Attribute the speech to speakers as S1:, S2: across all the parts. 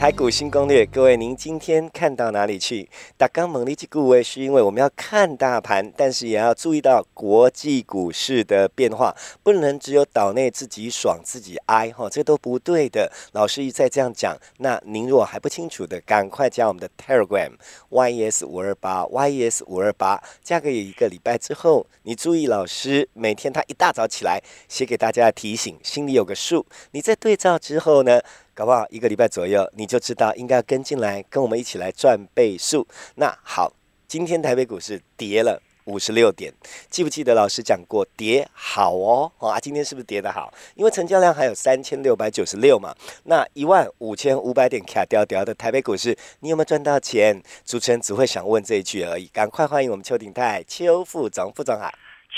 S1: 台股新攻略，各位，您今天看到哪里去？打刚猛力及顾位，是因为我们要看大盘，但是也要注意到国际股市的变化，不能只有岛内自己爽自己哀哈，这都不对的。老师一再这样讲，那您如果还不清楚的，赶快加我们的 Telegram YES 五二八 YES 五二八，加个一个礼拜之后，你注意老师每天他一大早起来写给大家提醒，心里有个数。你在对照之后呢？搞不好一个礼拜左右，你就知道应该要跟进来，跟我们一起来赚倍数。那好，今天台北股市跌了五十六点，记不记得老师讲过跌好哦？啊，今天是不是跌得好？因为成交量还有三千六百九十六嘛，那一万五千五百点卡掉掉的台北股市，你有没有赚到钱？主持人只会想问这一句而已。赶快欢迎我们邱鼎泰邱副总副总好。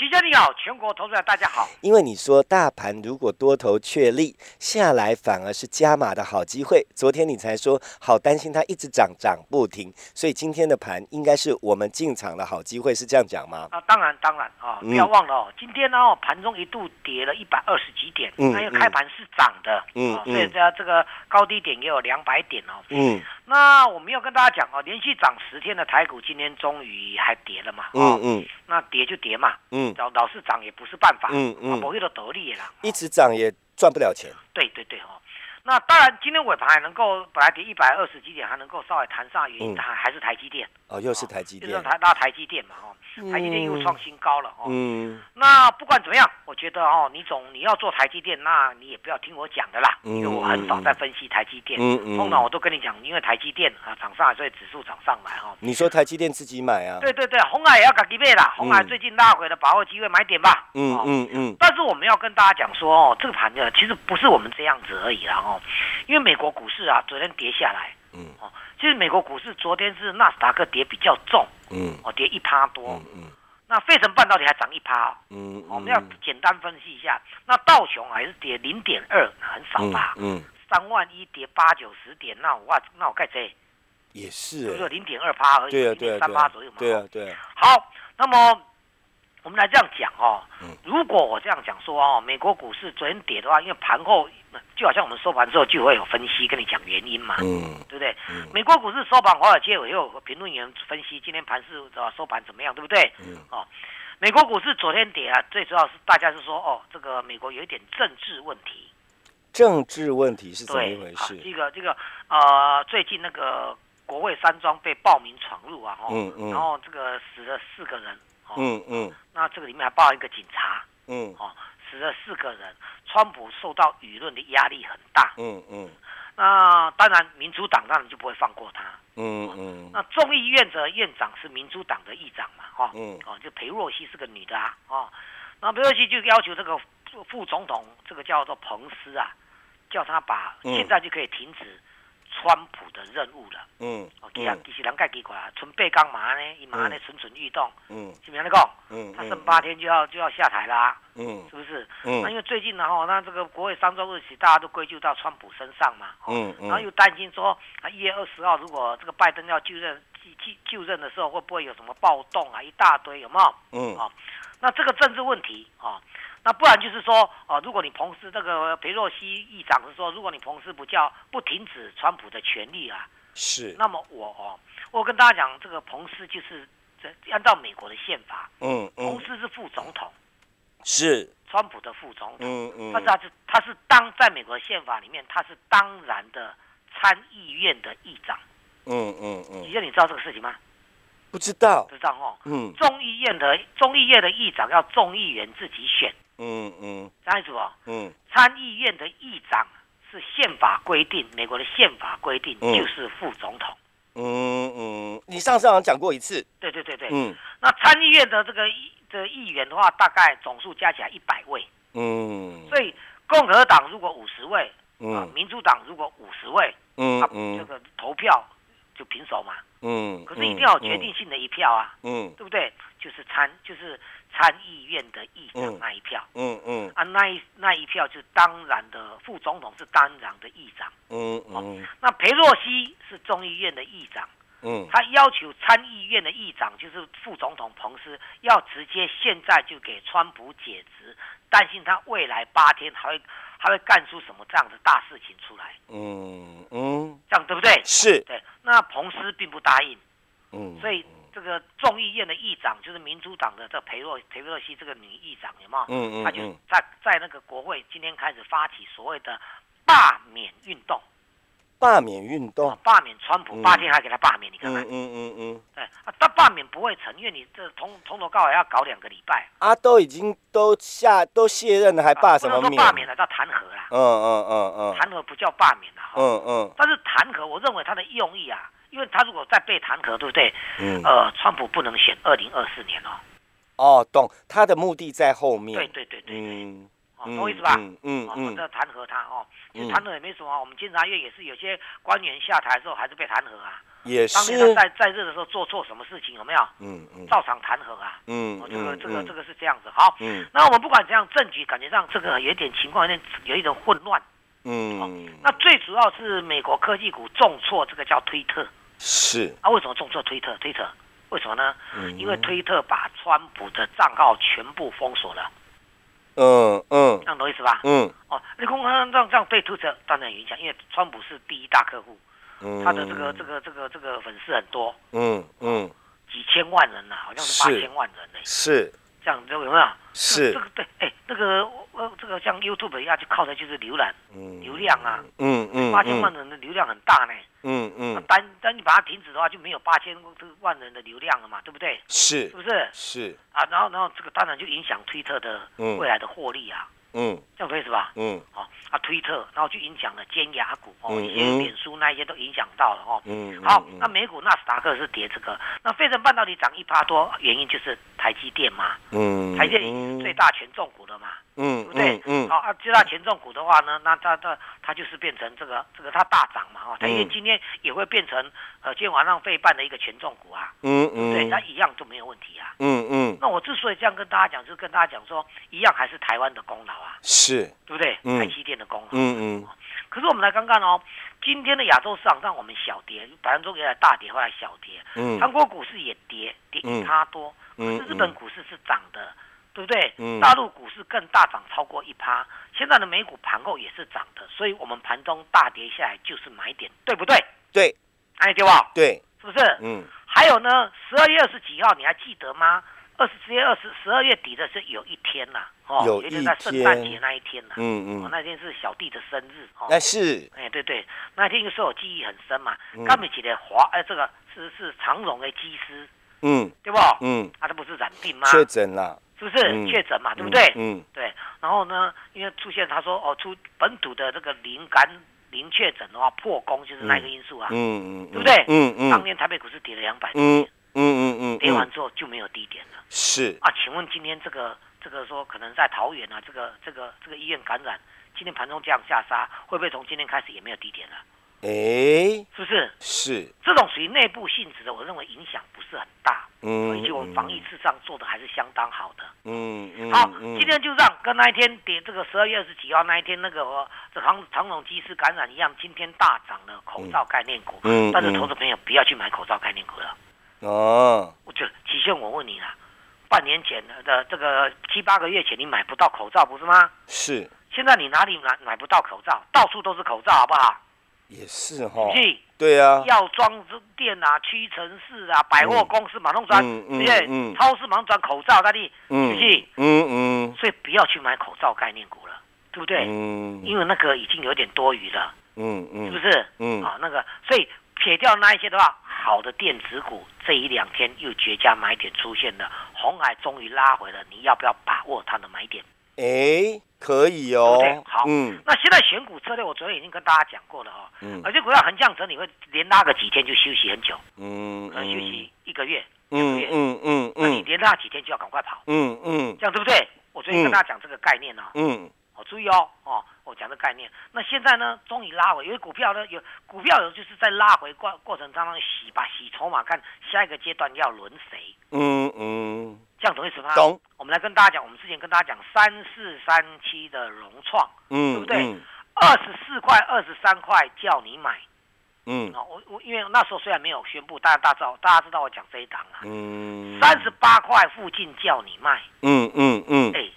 S2: 齐家你好，全国投资者大家好。
S1: 因为你说大盘如果多头确立下来，反而是加码的好机会。昨天你才说好担心它一直涨涨不停，所以今天的盘应该是我们进场的好机会，是这样讲吗？
S2: 啊，当然当然啊，不要忘了哦，今天呢盘中一度跌了一百二十几点，嗯，因为开盘是涨的，嗯，所以这这个高低点也有两百点哦，嗯。那我们要跟大家讲哦，连续涨十天的台股，今天终于还跌了嘛？嗯嗯，那跌就跌嘛，嗯，老老是涨也不是办法，嗯嗯，不会都得利啦，
S1: 一直涨也赚不了钱。
S2: 对对对哦。那当然，今天尾盘还能够本来跌一百二十几点，还能够稍微弹上，原因还还是台积电。
S1: 哦，又是台积电，就
S2: 是台拉台积电嘛，哦，台积电又创新高了，哦，嗯，那不管怎么样，我觉得哦，你总你要做台积电，那你也不要听我讲的啦，因为我很少在分析台积电，嗯嗯，通常我都跟你讲，因为台积电啊涨上来，所以指数涨上来，哈，
S1: 你说台积电自己买啊？
S2: 对对对，红海也要赶几倍啦，红海最近拉回了把握机会买点吧，嗯嗯嗯，但是我们要跟大家讲说，哦，这个盘呢，其实不是我们这样子而已啦，哦，因为美国股市啊，昨天跌下来，嗯，哦，其实美国股市昨天是纳斯达克跌比较重，嗯，哦，跌一趴多，嗯，那费城半导体还涨一趴，嗯，我们要简单分析一下，那道琼还是跌零点二，很少吧，嗯，三万一跌八九十点，那我那我盖谁？
S1: 也是，
S2: 就是零点二趴而已，
S1: 对啊对啊，
S2: 三趴左右嘛，
S1: 对啊对啊，
S2: 好，那么。我们来这样讲哦，如果我这样讲说哦，美国股市昨天跌的话，因为盘后就好像我们收盘之后就会有分析跟你讲原因嘛，嗯，对不对？美国股市收盘，华尔街也有评论员分析今天盘市收盘怎么样，对不对？嗯，哦，美国股市昨天跌啊，最主要是大家是说哦，这个美国有一点政治问题，
S1: 政治问题是怎么一回事？
S2: 这个这个呃，最近那个国会山庄被暴民闯入啊，嗯嗯，然后这个死了四个人。嗯嗯，那这个里面还包含一个警察，嗯，哦，死了四个人，川普受到舆论的压力很大，嗯嗯，那当然民主党当然就不会放过他，嗯嗯，那众议院的院长是民主党的议长嘛，哈，嗯，哦，就裴若曦是个女的啊，哦，那裴若曦就要求这个副总统，这个叫做彭斯啊，叫他把现在就可以停止。川普的任务了，嗯，哦，其实其实人家奇怪啊，存背刚嘛呢，伊嘛呢蠢蠢欲动，嗯，是不是那个？嗯，他剩八天就要就要下台啦，嗯，是不是？嗯，那因为最近呢，哈，那这个国会三周日期，大家都归咎到川普身上嘛，嗯，然后又担心说，啊，一月二十号如果这个拜登要就任就就就任的时候，会不会有什么暴动啊？一大堆有没有？嗯，哦，那这个政治问题啊。那不然就是说，哦，如果你彭斯这个裴洛西议长是说，如果你彭斯不叫不停止川普的权利啊，
S1: 是，
S2: 那么我哦，我跟大家讲，这个彭斯就是这按照美国的宪法，嗯嗯，彭斯是副总统，
S1: 是。
S2: 川普的副总统，嗯嗯，但是他是他是当在美国宪法里面他是当然的参议院的议长，嗯嗯嗯，你你知道这个事情吗？
S1: 不知道，
S2: 不知道哦，嗯，众议院的众议院的议长要众议员自己选。嗯嗯，张意思哦。嗯，参议院的议长是宪法规定，美国的宪法规定就是副总统。
S1: 嗯嗯，你上次好像讲过一次。
S2: 对对对对。嗯。那参议院的这个议的议员的话，大概总数加起来一百位。嗯。所以共和党如果五十位，嗯，民主党如果五十位，嗯嗯，这个投票就平手嘛。嗯。可是一定要决定性的一票啊。嗯。对不对？就是参就是。参议院的议长那一票，嗯嗯，啊那一那一票就是当然的副总统是当然的议长，嗯嗯，那裴洛西是众议院的议长，嗯，他要求参议院的议长就是副总统彭斯要直接现在就给川普解职，担心他未来八天还会还会干出什么这样的大事情出来，嗯嗯，这样对不对？
S1: 是，
S2: 对，那彭斯并不答应，嗯，所以。这个众议院的议长就是民主党的这裴洛裴洛西这个女议长，有没有？嗯嗯。她就在在那个国会今天开始发起所谓的罢免运动。
S1: 罢免运动。
S2: 罢免川普八天还给他罢免，你看看。嗯嗯嗯嗯。对啊，他罢免不会成，因为你这从从头到尾要搞两个礼拜。
S1: 啊，都已经都下都卸任了，还罢什么免？
S2: 罢免了叫弹劾啦。嗯嗯嗯嗯。弹劾不叫罢免啦。嗯嗯。但是弹劾，我认为他的用意啊。因为他如果再被弹劾，对不对？嗯。呃，川普不能选二零二四年哦。
S1: 哦，懂。他的目的在后面。
S2: 对对对对。嗯。懂我意思吧？嗯嗯嗯。这弹劾他哦，弹劾也没什么。我们监察院也是有些官员下台的时候还是被弹劾啊。
S1: 也是。当
S2: 在在任的时候做错什么事情有没有？嗯嗯。照常弹劾啊。嗯这个这个这个是这样子。好。嗯。那我们不管怎样，政局感觉上这个有点情况，有点有一种混乱。嗯。那最主要是美国科技股重挫，这个叫推特。
S1: 是
S2: 啊，为什么重挫推特？推特为什么呢？嗯，因为推特把川普的账号全部封锁了。嗯嗯，这样懂意思吧？嗯哦，你空空这样这样对推特当然有影响，因为川普是第一大客户，他的这个这个这个这个粉丝很多。嗯嗯，几千万人呐，好像是八千万人呢。
S1: 是。
S2: 这样有没有？
S1: 是
S2: 这个对，哎，那个呃，这个像 YouTube 一样，就靠的就是浏览流量啊。嗯嗯，八千万人的流量很大呢。嗯嗯，单单你把它停止的话，就没有八千万人的流量了嘛，对不对？
S1: 是，
S2: 是不是？
S1: 是
S2: 啊，然后然后这个当然就影响推特的未来的获利啊。嗯，这样可以是吧？嗯，好，啊，推特，然后就影响了尖牙股哦，一些脸书那一些都影响到了哦。嗯，好，那美股纳斯达克是跌这个，那费城半导体涨一趴多，原因就是台积电嘛。嗯，台积电最大权重股的嘛。嗯，对不对？嗯，好啊，最大权重股的话呢，那它它它就是变成这个这个它大涨嘛哈，台积电今天也会变成呃今天晚上费半的一个权重股啊。嗯嗯，对，那一样就没有问题啊。嗯嗯，那我之所以这样跟大家讲，就是跟大家讲说，一样还是台湾的功劳啊。
S1: 是，
S2: 对不对？台积电的功劳。嗯嗯。可是我们来看看哦，今天的亚洲市场让我们小跌，百分之原来大跌，后来小跌。嗯。韩国股市也跌，跌一趴多。嗯。可是日本股市是涨的。对不对？嗯，大陆股市更大涨超过一趴，现在的美股盘后也是涨的，所以我们盘中大跌下来就是买点，对不对？
S1: 对，
S2: 哎，对吧？
S1: 对，
S2: 是不是？嗯。还有呢，十二月二十几号你还记得吗？二十十月二十十二月底的是有一天呐，
S1: 哦，有一天
S2: 在圣诞节那一天呐，嗯嗯，那天是小弟的生日，
S1: 哦，那是，
S2: 哎，对对，那天是我记忆很深嘛，刚美起的华，哎，这个是是长荣的机师，嗯，对不？嗯，他这不是染病吗？
S1: 确诊了。
S2: 是不是确诊嘛？对不对？嗯，对。然后呢，因为出现他说哦，出本土的这个零感零确诊的话，破功就是那个因素啊。嗯嗯，对不对？嗯嗯。当年台北股市跌了两百多点。嗯嗯嗯。跌完之后就没有低点了。
S1: 是
S2: 啊，请问今天这个这个说可能在桃园啊，这个这个这个医院感染，今天盘中这样下杀，会不会从今天开始也没有低点了？哎，是不是？
S1: 是
S2: 这种属于内部性质的，我认为影响不是很大。嗯，以及我们防疫事实上做的还是相当好的。嗯嗯。好，今天就让跟那一天跌这个十二月二十几号那一天那个这长长龙机师感染一样，今天大涨了口罩概念股。嗯但是投资朋友不要去买口罩概念股了。哦。我就起先我问你了，半年前的这个七八个月前你买不到口罩不是吗？
S1: 是。
S2: 现在你哪里买买不到口罩？到处都是口罩，好不好？
S1: 也是哈，对啊，
S2: 药妆店啊，屈臣氏啊，百货公司马上转，对不对超市马上转口罩，那里，嗯嗯嗯，所以不要去买口罩概念股了，对不对？嗯，因为那个已经有点多余了，嗯嗯，是不是？嗯，啊，那个，所以撇掉那一些的话，好的电子股这一两天又绝佳买点出现了，红海终于拉回了，你要不要把握它的买点？
S1: 哎，可以哦。
S2: 对，好，嗯，那现在选股策略，我昨天已经跟大家讲过了哦。嗯，而且股票横向整理会连拉个几天就休息很久，嗯，可能休息一个月、两个月，嗯嗯嗯，那你连拉几天就要赶快跑，嗯嗯，这样对不对？我昨天跟大家讲这个概念呢，嗯，好，注意哦，哦，我讲的概念。那现在呢，终于拉回，因为股票呢有股票有就是在拉回过过程当中洗吧，洗筹码，看下一个阶段要轮谁，嗯嗯，这样懂意思吗？
S1: 懂。
S2: 我们来跟大家讲，我们之前跟大家讲三四三七的融创，嗯，对不对？二十四块、二十三块叫你买。嗯，好，我我因为那时候虽然没有宣布，大家大知道，大家知道我讲这一档啊，嗯，三十八块附近叫你卖，嗯嗯嗯，哎，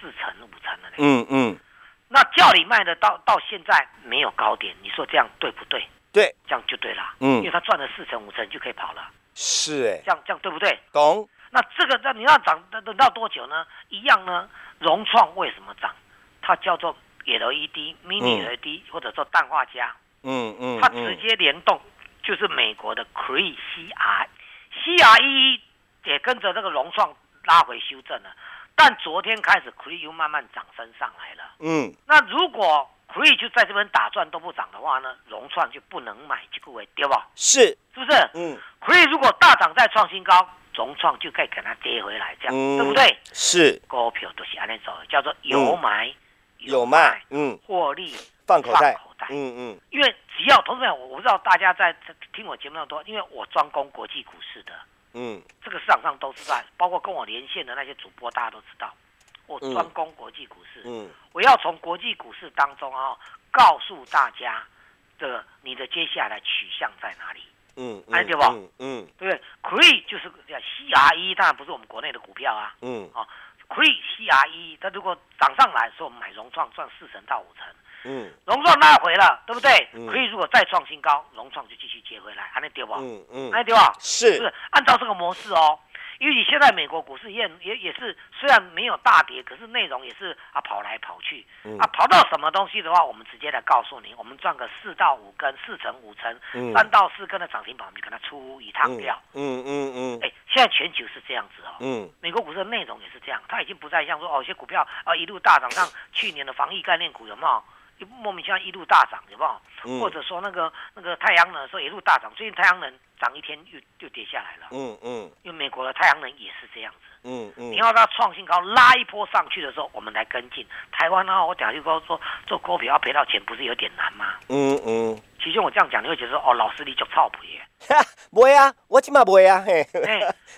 S2: 四成五成的嘞，嗯嗯，那叫你卖的到到现在没有高点，你说这样对不对？
S1: 对，
S2: 这样就对了，嗯，因为他赚了四成五成就可以跑了，
S1: 是哎，
S2: 这样这样对不对？
S1: 懂。
S2: 那这个那你要涨等等到多久呢？一样呢，融创为什么涨？它叫做 LED、Mini LED 或者说氮化镓。嗯嗯，它直接联动，就是美国的 Cree CR，CRE 也跟着这个融创拉回修正了，但昨天开始 Cree 又慢慢涨升上来了。嗯，那如果 Cree 就在这边打转都不涨的话呢，融创就不能买这个位，对吧？
S1: 是，
S2: 是不是？嗯，Cree 如果大涨再创新高，融创就可以给它跌回来，这样对不对？
S1: 是，
S2: 股票都是按那走，叫做有买
S1: 有卖，嗯，
S2: 获利
S1: 放口袋。
S2: 嗯嗯，因为只要同志们，我我不知道大家在听我节目那么多，因为我专攻国际股市的，嗯，这个市场上都知道，包括跟我连线的那些主播，大家都知道，我专攻国际股市，嗯，我要从国际股市当中啊，告诉大家的你的接下来取向在哪里，嗯，哎对不？嗯，对不对？Cree 就是叫 CRE，当然不是我们国内的股票啊，嗯，啊，Cree CRE，它如果涨上来，说我们买融创赚四成到五成。嗯，融创拉回了，对不对？可以，如果再创新高，融创就继续接回来，还能丢不？嗯嗯，还丢啊？
S1: 是，
S2: 是按照这个模式哦。因为你现在美国股市也也也是，虽然没有大跌，可是内容也是啊跑来跑去，啊跑到什么东西的话，我们直接来告诉你，我们赚个四到五根，四成五成，三到四根的涨停板，我们就跟他出一趟票。嗯嗯嗯。哎，现在全球是这样子哦。嗯。美国股市的内容也是这样，它已经不再像说哦，一些股票啊一路大涨，像去年的防疫概念股有没有？就莫名其妙一路大涨，有没有？或者说那个那个太阳能说一路大涨，最近太阳能涨一天又又跌下来了。嗯嗯，因为美国的太阳能也是这样子。嗯嗯，你要它创新高拉一波上去的时候，我们来跟进。台湾呢，我讲就说说做股票要赔到钱，不是有点难吗？嗯嗯，其实我这样讲，你会觉得说哦，老师你就操谱耶？
S1: 不会啊，我起码不会啊。
S2: 嘿，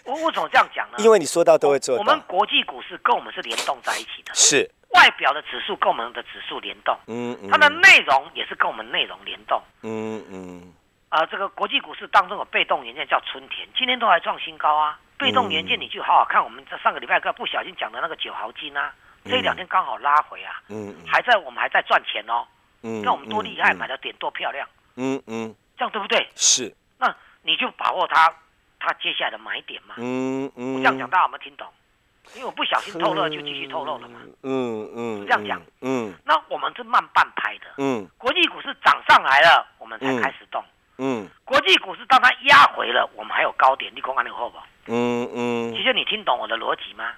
S2: 我我怎么这样讲呢？
S1: 因为你说到都会做。
S2: 我们国际股市跟我们是联动在一起的。
S1: 是。
S2: 外表的指数跟我们的指数联动，嗯，嗯。它的内容也是跟我们内容联动，嗯嗯，啊，这个国际股市当中有被动元件叫春田，今天都还创新高啊。被动元件你就好好看，我们在上个礼拜个不小心讲的那个九毫金啊，这两天刚好拉回啊，嗯，还在我们还在赚钱哦，嗯，那我们多厉害，买的点多漂亮，嗯嗯，这样对不对？
S1: 是，
S2: 那你就把握它，它接下来的买点嘛，嗯嗯，我这样讲大家有没有听懂？因为我不小心透露，就继续透露了嘛。嗯嗯，这样讲。嗯，那我们是慢半拍的。嗯，国际股市涨上来了，我们才开始动。嗯，国际股市当它压回了，我们还有高点，你空安那个后不？嗯嗯。其实你听懂我的逻辑吗？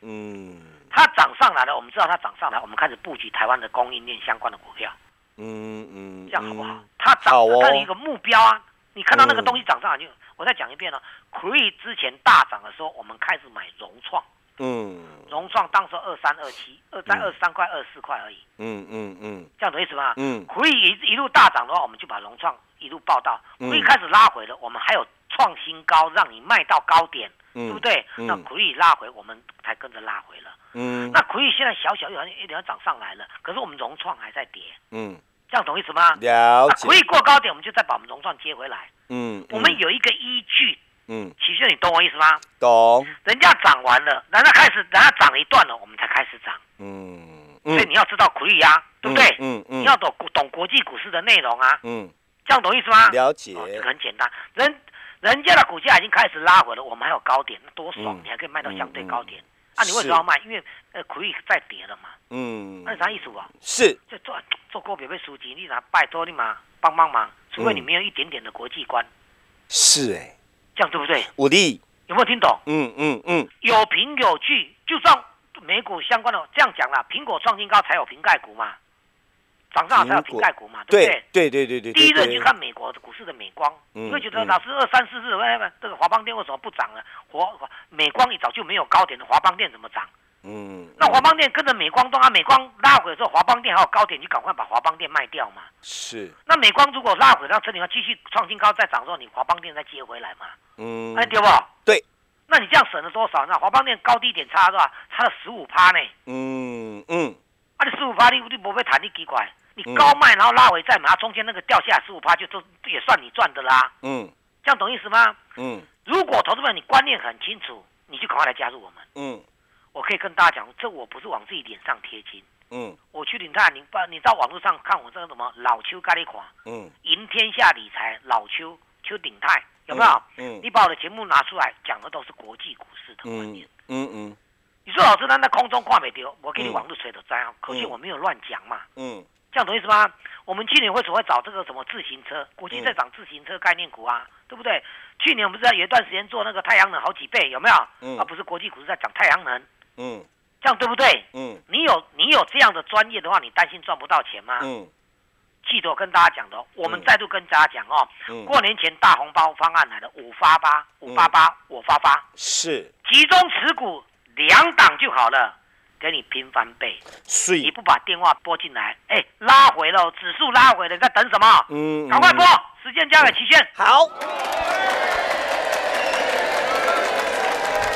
S2: 嗯。它涨上来了，我们知道它涨上来，我们开始布局台湾的供应链相关的股票。嗯嗯。这样好不好？它涨，它有一个目标啊。你看到那个东西涨上来，就我再讲一遍了。可以之前大涨的时候，我们开始买融创。嗯，融创当时二三二七，二在二三块、二四块而已。嗯嗯嗯，这样懂意思吗？嗯，可以一一路大涨的话，我们就把融创一路报到。可以开始拉回了，我们还有创新高，让你卖到高点，对不对？那可以拉回，我们才跟着拉回了。嗯，那可以现在小小又好像有点涨上来了，可是我们融创还在跌。嗯，这样懂意思吗？
S1: 了解。
S2: 可以过高点，我们就再把我们融创接回来。嗯，我们有一个依据。嗯，其实你懂我意思吗？
S1: 懂。
S2: 人家涨完了，人家开始，人家涨一段了，我们才开始涨。嗯。所以你要知道苦力呀，对不对？嗯嗯。你要懂懂国际股市的内容啊。嗯。这样懂意思吗？
S1: 了解。
S2: 这个很简单，人人家的股价已经开始拉回了，我们还有高点，多爽！你还可以卖到相对高点。啊，你为什么要卖？因为呃苦力在跌了嘛。嗯。那啥意思啊？
S1: 是。
S2: 就做做股票被输钱，你拿拜托你嘛帮帮忙，除非你没有一点点的国际观。
S1: 是哎。
S2: 这样对不对？
S1: 五力
S2: 有没有听懂？嗯嗯嗯，有凭有据，就算美股相关的这样讲了，苹果创新高才有瓶盖股嘛，涨上才有瓶盖股嘛，对不对？
S1: 对对对对。
S2: 第一轮就看美国的股市的美光，你会觉得老师二三四四，这个华邦电为什么不涨呢？华美光一早就没有高点的，华邦电怎么涨？嗯。那华邦电跟着美光动啊，美光拉回之后，华邦电还有高点，你赶快把华邦电卖掉嘛。
S1: 是。
S2: 那美光如果拉回，让这里要继续创新高再涨之后，你华邦电再接回来嘛。嗯。哎，对不？
S1: 对。
S2: 那你这样省了多少？那华邦电高低点差是吧？差了十五趴呢。嗯嗯。啊，你十五趴，你你不会弹，你奇怪。你高卖，然后拉回再买，中间那个掉下来十五趴，就都也算你赚的啦。嗯。这样懂意思吗？嗯。如果投资者你观念很清楚，你就赶快来加入我们。嗯。我可以跟大家讲，这我不是往自己脸上贴金。嗯。我去领泰，你把你到网络上看我这个什么老邱咖喱款。嗯。赢天下理财老邱邱鼎泰。有没有？嗯，你把我的节目拿出来讲的都是国际股市的观念。嗯嗯，你说老师他在空中挂没丢，我给你网络吹的灾啊！可惜我没有乱讲嘛。嗯，这样懂意思吗？我们去年为什么会找这个什么自行车？国际在涨自行车概念股啊，对不对？去年我们不是有一段时间做那个太阳能好几倍，有没有？嗯，而不是国际股市在涨太阳能。嗯，这样对不对？嗯，你有你有这样的专业的话，你担心赚不到钱吗？嗯。记得我跟大家讲的，我们再度跟大家讲哦，过年前大红包方案来了，五发八，五八八，我发发，
S1: 是
S2: 集中持股两档就好了，给你平翻倍。
S1: 是，
S2: 你不把电话拨进来，哎，拉回了，指数拉回了，你在等什么？嗯，赶快拨，时间交给齐轩。
S1: 好。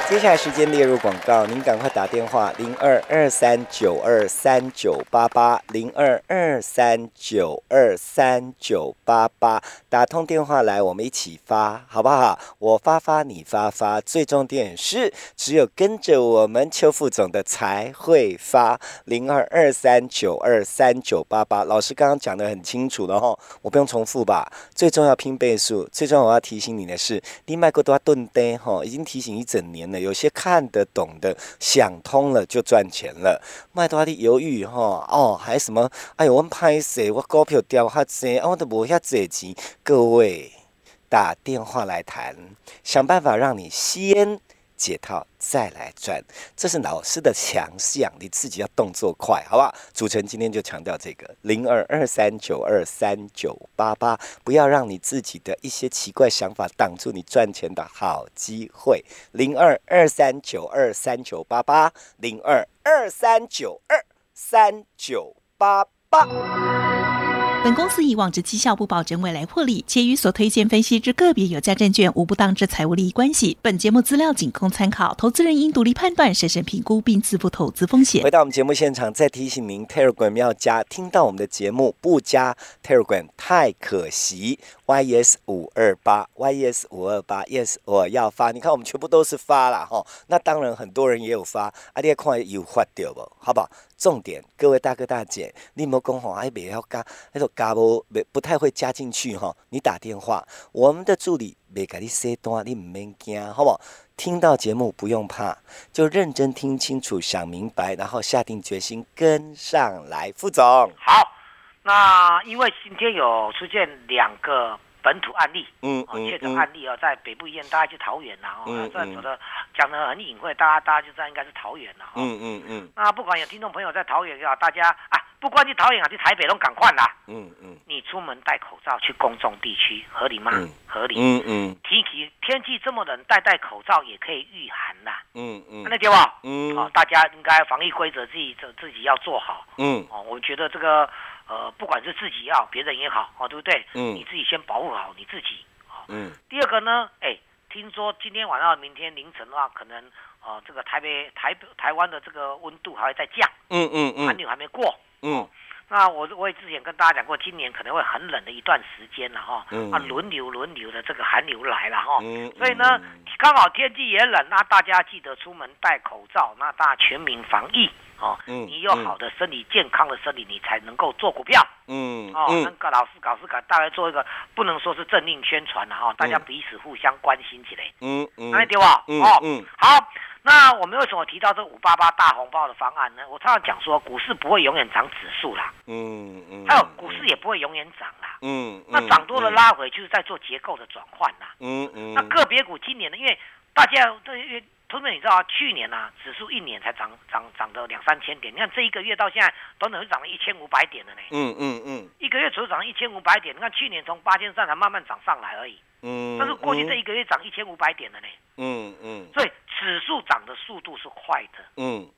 S1: 接下来时间列入广告，您赶快打电话零二二三九二三九八八零二二三九二三九八八打通电话来，我们一起发好不好？我发发你发发，最重点是只有跟着我们邱副总的才会发零二二三九二三九八八。老师刚刚讲的很清楚了哈，我不用重复吧？最重要拼倍数，最重要我要提醒你的是，你买过多少吨单哈？已经提醒一整年了。有些看得懂的，想通了就赚钱了。卖多的犹豫哈哦，还什么？哎呦，我拍谁？我股票掉哈济，我都无遐济钱。各位打电话来谈，想办法让你先。解套再来赚，这是老师的强项，你自己要动作快，好不好？主持人今天就强调这个零二二三九二三九八八，不要让你自己的一些奇怪想法挡住你赚钱的好机会。零二二三九二三九八八，零二二三九二三九八八。
S3: 本公司以往之绩效不保证未来获利，且与所推荐分析之个别有价证券无不当之财务利益关系。本节目资料仅供参考，投资人应独立判断、审慎评估并自负投资风险。
S1: 回到我们节目现场，再提醒您，Telegram 要加，听到我们的节目不加 Telegram 太可惜。Yes 五二八，Yes 五二八，Yes 我要发。你看我们全部都是发了哈，那当然很多人也有发，啊，你看有发掉不？好不好？重点，各位大哥大姐，你莫讲吼，还袂晓加，那种加无不不太会加进去哈。你打电话，我们的助理袂给你写单，你唔免惊，好不好？听到节目不用怕，就认真听清楚，想明白，然后下定决心跟上来。副总，
S2: 好，那因为今天有出现两个。本土案例，嗯嗯，确诊案例啊，在北部医院，大家去桃园啦，哦，这走的讲的很隐晦，大家大家就知道应该是桃园了，哈，嗯嗯嗯。那不管有听众朋友在桃园也好，大家啊，不管去桃园啊，去台北都赶快啦，嗯嗯。你出门戴口罩去公众地区合理吗？合理，嗯嗯。天气天气这么冷，戴戴口罩也可以御寒啦，嗯嗯。那对吧？嗯。好，大家应该防疫规则自己自自己要做好，嗯。哦，我觉得这个。呃，不管是自己也好，别人也好，哦，对不对？嗯，你自己先保护好你自己，哦，嗯。第二个呢，哎，听说今天晚上、明天凌晨的话，可能，呃，这个台北、台台湾的这个温度还会再降，嗯嗯嗯，寒流还没过，嗯。那我我也之前跟大家讲过，今年可能会很冷的一段时间了哈，啊，轮流轮流的这个寒流来了哈，所以呢，刚好天气也冷，那大家记得出门戴口罩，那大家全民防疫。哦，你有好的身体健康的身体，你才能够做股票。嗯，哦，那个老师搞事搞，大概做一个不能说是政令宣传了哈，大家彼此互相关心起来。嗯嗯，那对吧？哦，嗯，好，那我们为什么提到这五八八大红包的方案呢？我常常讲说，股市不会永远涨指数啦。嗯嗯，还有股市也不会永远涨啦。嗯，那涨多了拉回，就是在做结构的转换啦。嗯嗯，那个别股今年呢，因为大家对因为。同志们，你知道啊？去年呢，指数一年才涨涨涨到两三千点，你看这一个月到现在，短短就涨了一千五百点了呢。嗯嗯嗯。一个月只涨一千五百点，你看去年从八千三才慢慢涨上来而已。嗯。但是过去这一个月涨一千五百点了呢。嗯嗯。所以指数涨的速度是快的。嗯。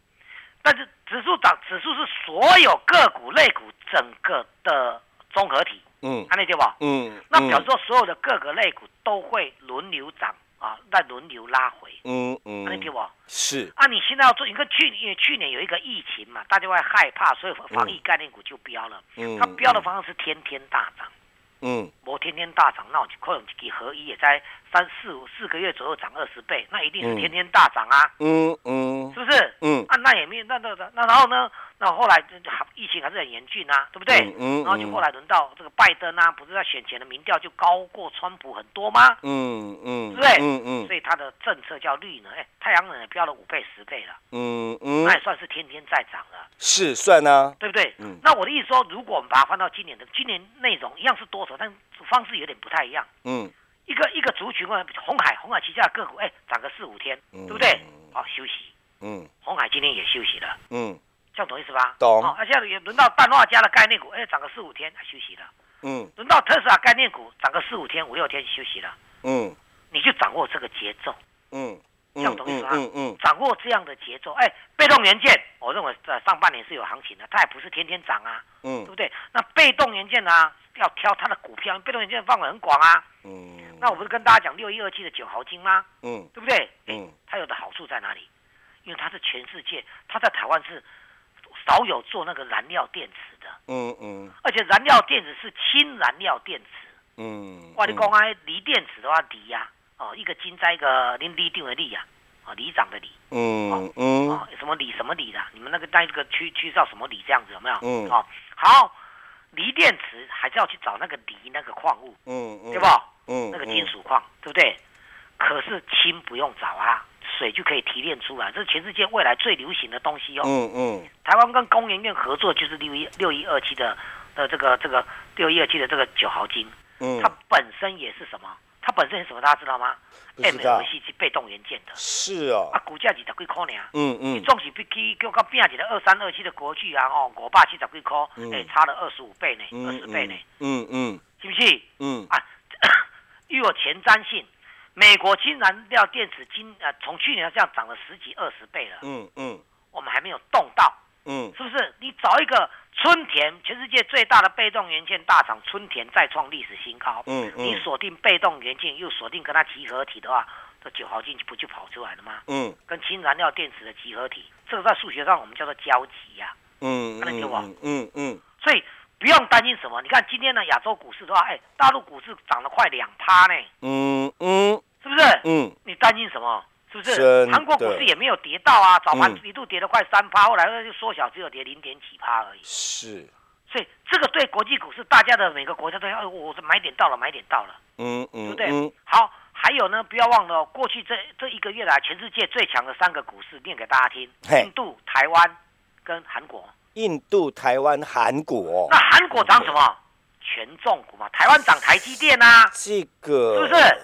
S2: 但是指数涨，指数是所有个股类股整个的综合体。嗯。看得见不？嗯。那表示说，所有的各个类股都会轮流涨。啊，再轮流拉回，嗯嗯，你听我，
S1: 是
S2: 啊，你现在要做，你看去年，因为去年有一个疫情嘛，大家会害怕，所以防疫概念股就飙了，嗯，它飙的方式是天天大涨，嗯，嗯。我天天大涨，那我就可能几合一也在三四五四个月左右涨二十倍，那一定是天天大涨啊，嗯嗯，是不是？嗯，啊，那也没有，那那那然后呢？那后来这还疫情还是很严峻啊，对不对？嗯然后就后来轮到这个拜登啊，不是在选前的民调就高过川普很多吗？嗯嗯，对不对？嗯嗯。所以他的政策叫绿能，哎，太阳能也飙了五倍十倍了。嗯嗯。那也算是天天在涨了。
S1: 是算啊，
S2: 对不对？嗯。那我的意思说，如果我们把它放到今年的今年内容一样是多头，但方式有点不太一样。嗯。一个一个族群，红海红海旗下的个股，哎，涨个四五天，对不对？好休息。嗯。红海今天也休息了。嗯。这样懂意思吧？
S1: 懂。
S2: 啊，现在也轮到氮化家的概念股，哎，涨个四五天，休息了。嗯。轮到特斯拉概念股，涨个四五天、五六天休息了。嗯。你就掌握这个节奏。嗯。这样懂意思吧？嗯嗯。掌握这样的节奏，哎，被动元件，我认为在上半年是有行情的，它也不是天天涨啊。嗯。对不对？那被动元件呢，要挑它的股票，被动元件范围很广啊。嗯。那我不是跟大家讲六一二七的九毫金吗？嗯。对不对？嗯。它有的好处在哪里？因为它是全世界，它在台湾是。少有做那个燃料电池的，嗯嗯，而且燃料电池是氢燃料电池，嗯，我你讲啊，锂电池的话，锂呀，哦，一个金在一个零锂定的锂呀，啊，锂长的锂，嗯嗯，哦，什么锂什么锂的，你们那个在这个区区叫什么锂这样子有没有？嗯，哦，好，锂电池还是要去找那个锂那个矿物，嗯嗯，对不？嗯，那个金属矿，对不对？可是氢不用找啊。水就可以提炼出来，这是全世界未来最流行的东西哦。嗯嗯。台湾跟工研院合作，就是六一六一二七的的这个这个六一二七的这个九毫金。嗯。它本身也是什么？它本身是什么？大家知道吗？M L C 是被动元件的。
S1: 是哦。
S2: 啊，股价几十几块呢？嗯嗯。你总是比起叫个变起的二三二七的国巨啊，哦，五百七十几块，哎，差了二十五倍呢，二十倍呢。嗯嗯。是不是？嗯。啊，又有前瞻性。美国氢燃料电池今呃从去年这样涨了十几二十倍了，嗯嗯，我们还没有动到，嗯，是不是？你找一个春田，全世界最大的被动元件大厂春田再创历史新高，嗯嗯，你锁定被动元件又锁定跟它集合体的话，这九毫进去不就跑出来了吗？嗯，跟氢燃料电池的集合体，这个在数学上我们叫做交集呀，嗯，看得懂不？嗯嗯，所以不用担心什么。你看今天的亚洲股市的话，哎，大陆股市涨了快两趴呢，嗯嗯。是不是？嗯，你担心什么？是不是？韩国股市也没有跌到啊，早盘一度跌了快三趴，后来就缩小，只有跌零点几趴而已。
S1: 是，
S2: 所以这个对国际股市，大家的每个国家都要，我买点到了，买点到了。嗯嗯，对不对？好，还有呢，不要忘了，过去这这一个月来，全世界最强的三个股市，念给大家听：印度、台湾跟韩国。
S1: 印度、台湾、韩国。
S2: 那韩国涨什么？权重股嘛。台湾涨台积电啊。
S1: 这个
S2: 是不是？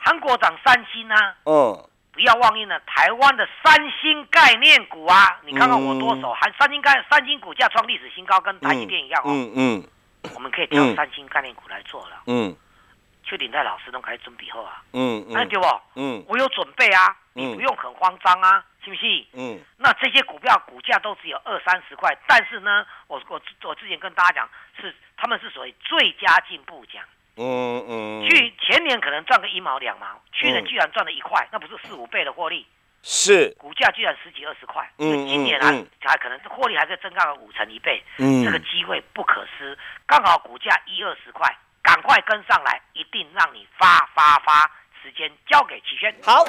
S2: 韩国涨三星啊，嗯，不要忘记了台湾的三星概念股啊，你看看我多少，还三星概三星股价创历史新高，跟台积电一样哦，嗯嗯，我们可以挑三星概念股来做了，嗯，邱鼎泰老师都开始准备好啊，嗯嗯，那对不？嗯，我有准备啊，你不用很慌张啊，是不是？嗯，那这些股票股价都只有二三十块，但是呢，我我我之前跟大家讲，是他们是属于最佳进步奖。嗯嗯，去前年可能赚个一毛两毛，去年居然赚了一块，那不是四五倍的获利？
S1: 是，
S2: 股价居然十几二十块，嗯今年还还可能获利还是增加了五成一倍，嗯，这个机会不可失，刚好股价一二十块，赶快跟上来，一定让你发发发！时间交给齐轩，
S1: 好，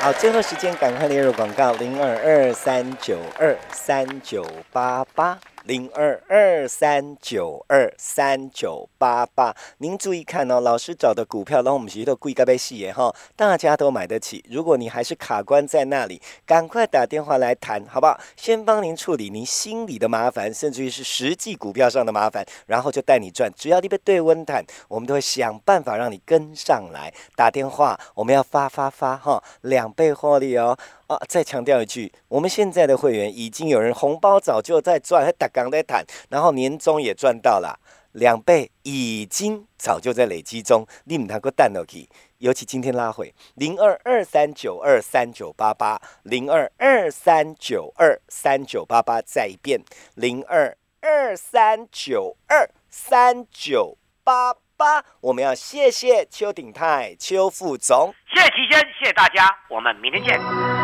S1: 好，最后时间赶快列入广告零二二三九二三九八八。零二二三九二三九八八。您注意看哦，老师找的股票，然后我们其实都贵该被细耶哈，大家都买得起。如果你还是卡关在那里，赶快打电话来谈，好不好？先帮您处理您心里的麻烦，甚至于是实际股票上的麻烦，然后就带你赚。只要你被对温谈，我们都会想办法让你跟上来。打电话，我们要发发发哈，两倍获利哦。啊，再强调一句，我们现在的会员已经有人红包早就在赚，还打刚在谈，然后年终也赚到了两倍，已经早就在累积中。你们谈过蛋了去，尤其今天拉回零二二三九二三九八八零二二三九二三九八八，再一遍零二二三九二三九八八。我们要谢谢邱鼎泰邱副总，
S2: 谢谢齐先，谢谢大家，我们明天见。